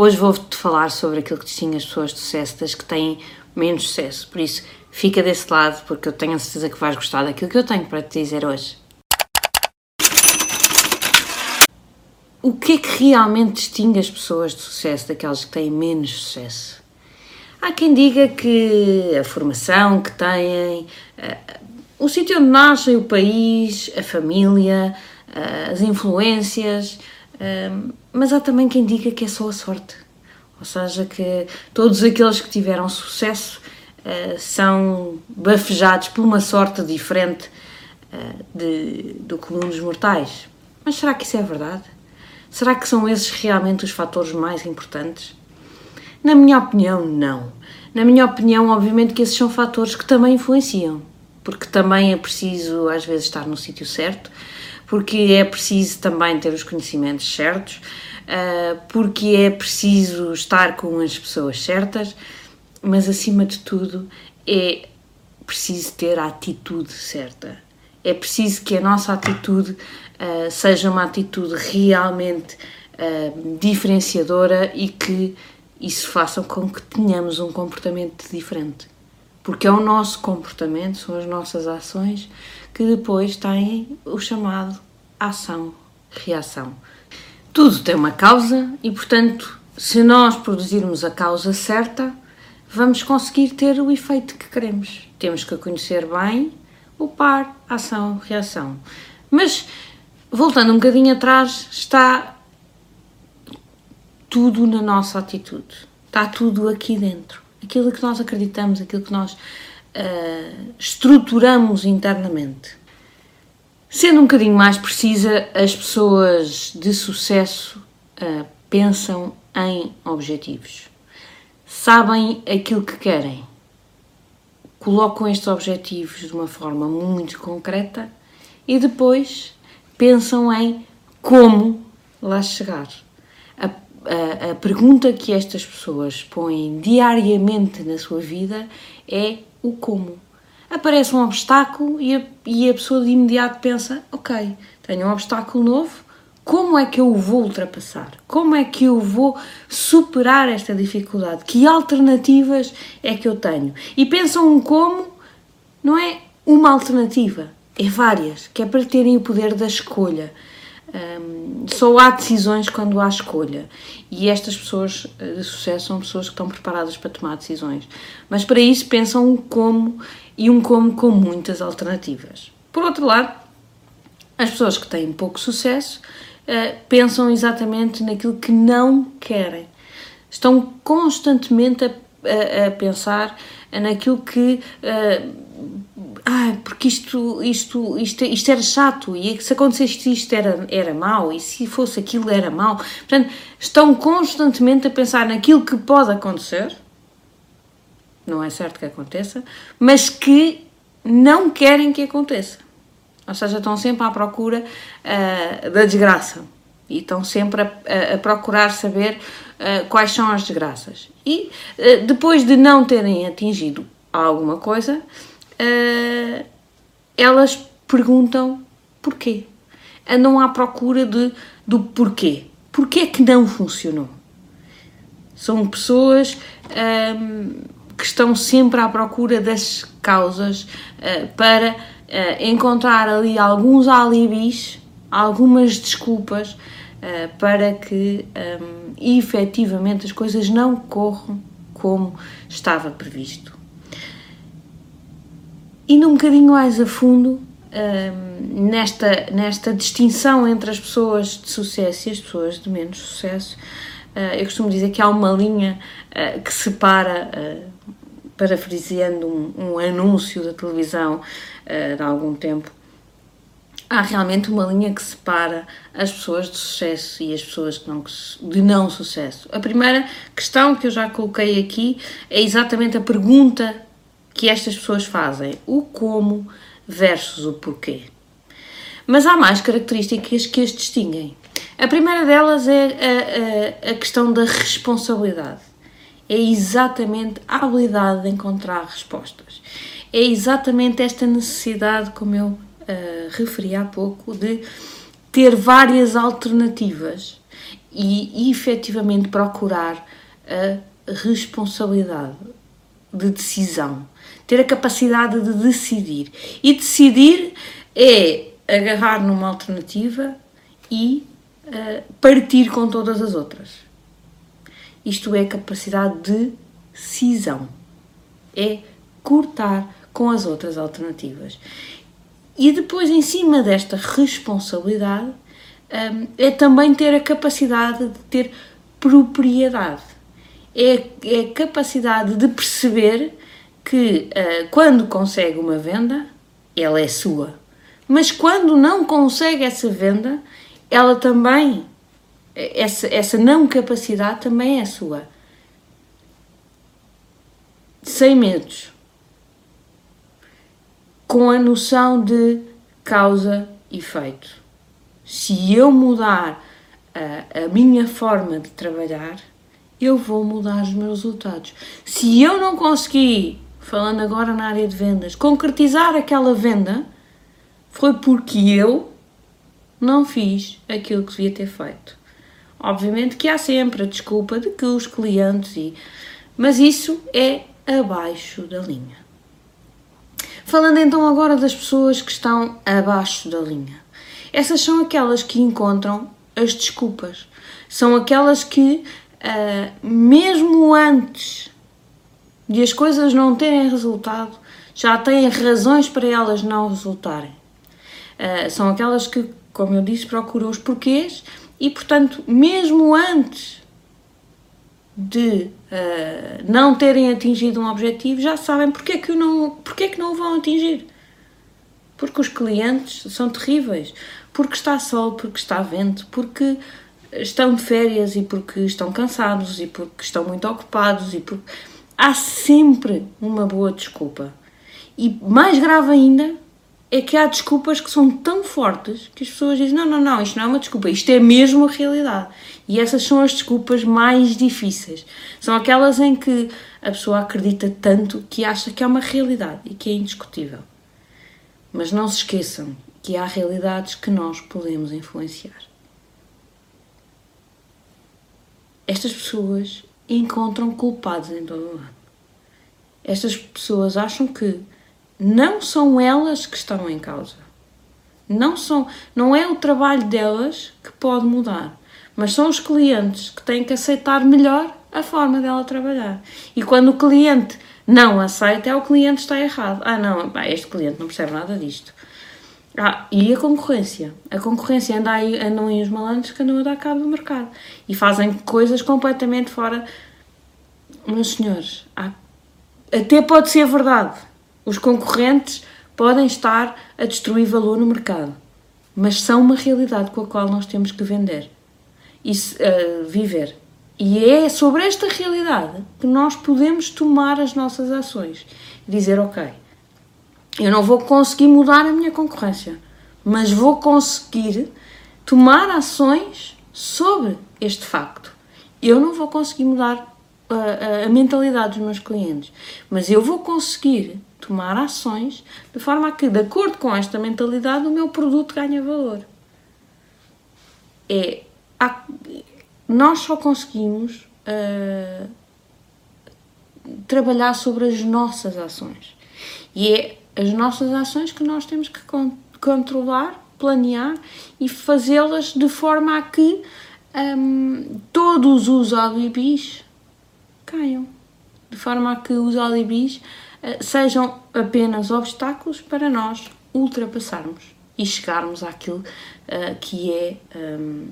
Hoje vou-te falar sobre aquilo que distingue as pessoas de sucesso das que têm menos sucesso. Por isso, fica desse lado, porque eu tenho a certeza que vais gostar daquilo que eu tenho para te dizer hoje. O que é que realmente distingue as pessoas de sucesso daquelas que têm menos sucesso? Há quem diga que a formação que têm, eh, o sítio onde nascem, o país, a família, eh, as influências, mas há também quem diga que é só a sorte. Ou seja, que todos aqueles que tiveram sucesso são bafejados por uma sorte diferente de, do comum dos mortais. Mas será que isso é verdade? Será que são esses realmente os fatores mais importantes? Na minha opinião, não. Na minha opinião, obviamente que esses são fatores que também influenciam, porque também é preciso às vezes estar no sítio certo, porque é preciso também ter os conhecimentos certos, ah, porque é preciso estar com as pessoas certas, mas acima de tudo é preciso ter a atitude certa. É preciso que a nossa atitude uh, seja uma atitude realmente uh, diferenciadora e que isso faça com que tenhamos um comportamento diferente. Porque é o nosso comportamento, são as nossas ações que depois têm o chamado ação-reação. Tudo tem uma causa e, portanto, se nós produzirmos a causa certa, vamos conseguir ter o efeito que queremos. Temos que conhecer bem o par, ação, reação. Mas, voltando um bocadinho atrás, está tudo na nossa atitude. Está tudo aqui dentro. Aquilo que nós acreditamos, aquilo que nós uh, estruturamos internamente. Sendo um bocadinho mais precisa, as pessoas de sucesso uh, pensam em objetivos. Sabem aquilo que querem. Colocam estes objetivos de uma forma muito concreta e depois pensam em como lá chegar a, a, pergunta que estas pessoas põem diariamente na sua vida é o como. Aparece um obstáculo e a, e a pessoa de imediato pensa: ok, tenho um obstáculo novo, como é que eu vou ultrapassar? Como é que eu vou superar esta dificuldade? Que alternativas é que eu tenho? E pensam um como, não é uma alternativa, é várias, que é para terem o poder da escolha. Um, só há decisões quando há escolha. E estas pessoas eh, de sucesso são pessoas que estão preparadas para tomar decisões, mas para isso pensam um como e um como com muitas alternativas. Por outro lado, as pessoas que têm pouco sucesso uh, pensam exatamente naquilo que não querem, estão constantemente a, a, a pensar naquilo que uh, ah, porque isto, isto, isto, isto era chato e se acontecesse isto era, era mau e se fosse aquilo era mau. Portanto, estão constantemente a pensar naquilo que pode acontecer, não é certo que aconteça, mas que não querem que aconteça. Ou seja, estão sempre à procura uh, da desgraça e estão sempre a, a, procurar saber uh, quais são as desgraças. E uh, depois de não terem atingido alguma coisa, uh, elas perguntam porquê. Andam à procura de, do porquê. Porquê é que não funcionou? São pessoas um, ehm, que estão sempre à procura das causas uh, para uh, encontrar ali alguns alibis, algumas desculpas uh, para que um, efetivamente as coisas não corram como estava previsto. Indo um bocadinho mais a fundo um, nesta, nesta distinção entre as pessoas de sucesso e as pessoas de menos sucesso, uh, eu costumo dizer que há uma linha uh, que separa, uh, parafraseando um, um, anúncio da televisão de algum tempo, há realmente uma linha que separa as pessoas de sucesso e as pessoas não, de não sucesso. A primeira questão que eu já coloquei aqui é exatamente a pergunta que estas pessoas fazem, o como versus o porquê. Mas há mais características que as distinguem. A primeira delas é a, a, a questão da responsabilidade. É exatamente a habilidade de encontrar respostas. É exatamente esta necessidade, como eu uh, referi há pouco, de ter várias alternativas e efetivamente procurar a responsabilidade de decisão, ter a capacidade de decidir. E decidir é agarrar numa alternativa e uh, partir com todas as outras. Isto é capacidade de decisão. É cortar com as outras alternativas. E depois, em cima desta responsabilidade, um, é também ter a capacidade de ter propriedade. É, é a capacidade de perceber que uh, quando consegue uma venda, ela é sua. Mas quando não consegue essa venda, ela também, essa, essa não capacidade também é sua. Sem medos com a noção de causa e efeito. Se eu mudar a, a minha forma de trabalhar, eu vou mudar os meus resultados. Se eu não conseguir, falando agora na área de vendas, concretizar aquela venda, foi porque eu não fiz aquilo que devia ter feito. Obviamente que há sempre a desculpa de que os clientes e. Mas isso é abaixo da linha. Falando então agora das pessoas que estão abaixo da linha. Essas são aquelas que encontram as desculpas. São aquelas que, uh, mesmo antes de as coisas não terem resultado, já têm razões para elas não resultarem. Uh, são aquelas que, como eu disse, procuram os porquês e, portanto, mesmo antes de uh, não terem atingido um objetivo, já sabem porque é, que não, porque é que não o vão atingir. Porque os clientes são terríveis, porque está sol, porque está vento, porque estão de férias e porque estão cansados e porque estão muito ocupados e porque há sempre uma boa desculpa. E mais grave ainda é que há desculpas que são tão fortes que as pessoas dizem: não, não, não, isto não é uma desculpa, isto é mesmo a realidade. E essas são as desculpas mais difíceis. São aquelas em que a pessoa acredita tanto que acha que é uma realidade e que é indiscutível. Mas não se esqueçam que há realidades que nós podemos influenciar. Estas pessoas encontram culpados em todo lado. Estas pessoas acham que não são elas que estão em causa. Não são, não é o trabalho delas que pode mudar, mas são os clientes que têm que aceitar melhor a forma dela trabalhar. E quando o cliente não aceita, é o cliente que está errado. Ah, não, este cliente não percebe nada disto. Ah, e a concorrência? A concorrência anda aí, andam aí os malandros que andam a dar cabo do mercado e fazem coisas completamente fora. Meus senhores, há, até pode ser verdade, os concorrentes podem estar a destruir valor no mercado, mas são uma realidade com a qual nós temos que vender e uh, viver. E é sobre esta realidade que nós podemos tomar as nossas ações e dizer: Ok, eu não vou conseguir mudar a minha concorrência, mas vou conseguir tomar ações sobre este facto. Eu não vou conseguir mudar a, a, a mentalidade dos meus clientes, mas eu vou conseguir tomar ações de forma a que, de acordo com esta mentalidade, o meu produto ganha valor. É, há, nós só conseguimos uh, trabalhar sobre as nossas ações. E é as nossas ações que nós temos que con controlar, planear e fazê-las de forma a que um, todos os alibis caiam. De forma a que os alibis eh, sejam apenas obstáculos para nós ultrapassarmos e chegarmos àquilo uh, que é um,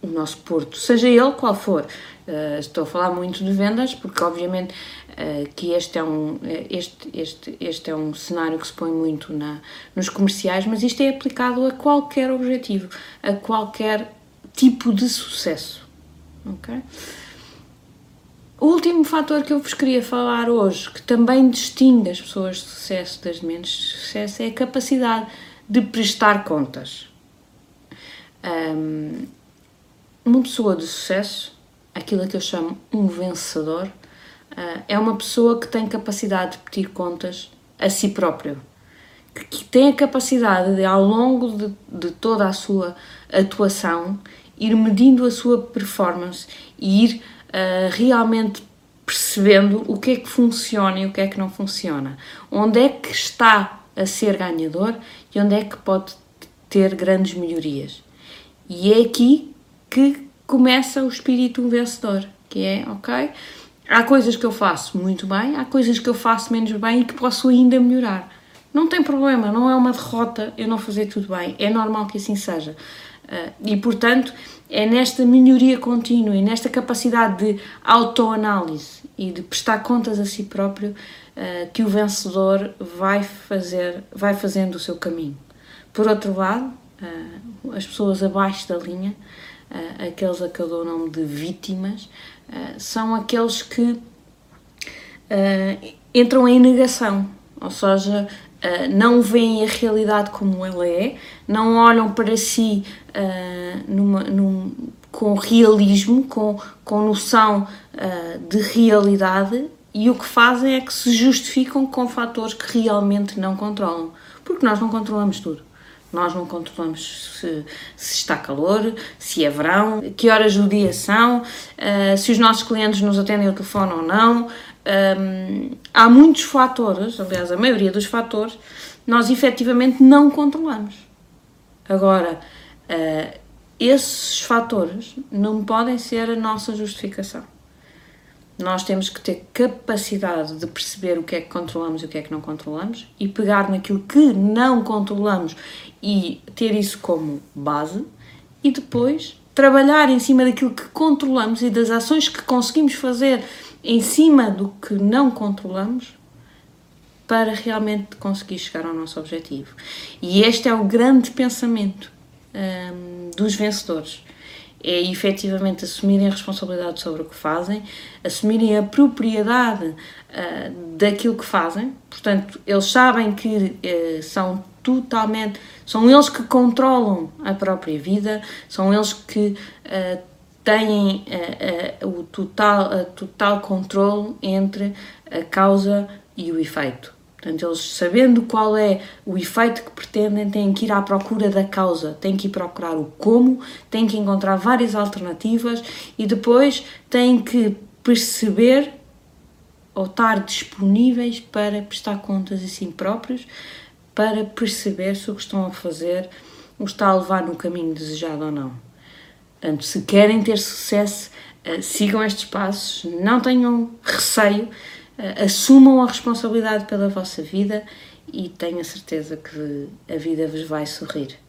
o nosso porto, seja ele qual for. Uh, estou a falar muito de vendas porque obviamente uh, que este é um este, este, este é um cenário que se põe muito na, nos comerciais, mas isto é aplicado a qualquer objetivo, a qualquer tipo de sucesso. ok? O último fator que eu vos queria falar hoje, que também distingue as pessoas de sucesso das de menos sucesso, é a capacidade de prestar contas. Um, uma pessoa de sucesso, aquilo que eu chamo um vencedor, uh, é uma pessoa que tem capacidade de pedir contas a si próprio, que, que tem a capacidade de, ao longo de, de toda a sua atuação, ir medindo a sua performance e ir uh, realmente percebendo o que é que funciona e o que é que não funciona. Onde é que está a ser ganhador e onde é que pode ter grandes melhorias. E é aqui que começa o espírito vencedor, que é, ok, há coisas que eu faço muito bem, há coisas que eu faço menos bem e que posso ainda melhorar. Não tem problema, não é uma derrota eu não fazer tudo bem, é normal que assim seja. Uh, e portanto, é nesta melhoria contínua e nesta capacidade de autoanálise e de prestar contas a si próprio uh, que o vencedor vai fazer, vai fazendo o seu caminho. Por outro lado, uh, as pessoas abaixo da linha, aqueles a que eu dou o nome de vítimas, são aqueles que entram em negação, ou seja, uh, não veem a realidade como ela é, não olham para si uh, numa, num, com realismo, com, com noção uh, de realidade e o que fazem é que se justificam com fatores que realmente não controlam, porque nós não controlamos tudo. Nós não controlamos se, se, está calor, se é verão, que horas do dia são, uh, se os nossos clientes nos atendem ao telefone ou não, um, há muitos fatores, aliás, a maioria dos fatores, nós efetivamente não controlamos. Agora, uh, esses fatores não podem ser a nossa justificação. Nós temos que ter capacidade de perceber o que é que controlamos e o que é que não controlamos e pegar naquilo que não controlamos e ter isso como base e depois trabalhar em cima daquilo que controlamos e das ações que conseguimos fazer em cima do que não controlamos para realmente conseguir chegar ao nosso objetivo. E este é o grande pensamento um, dos vencedores. É efetivamente assumirem a responsabilidade sobre o que fazem, assumirem a propriedade uh, daquilo que fazem, portanto, eles sabem que uh, são totalmente. são eles que controlam a própria vida, são eles que uh, têm o total, total controle entre a causa e o efeito. Portanto, eles sabendo qual é o efeito que pretendem, têm que ir à procura da causa, têm que ir procurar o como, têm que encontrar várias alternativas e depois têm que perceber ou estar disponíveis para prestar contas a si próprios, para perceber se o que estão a fazer os está a levar no caminho desejado ou não. Portanto, se querem ter sucesso, uh, sigam estes passos, não tenham receio, assumam a responsabilidade pela vossa vida e tenho a certeza que a vida vos vai sorrir.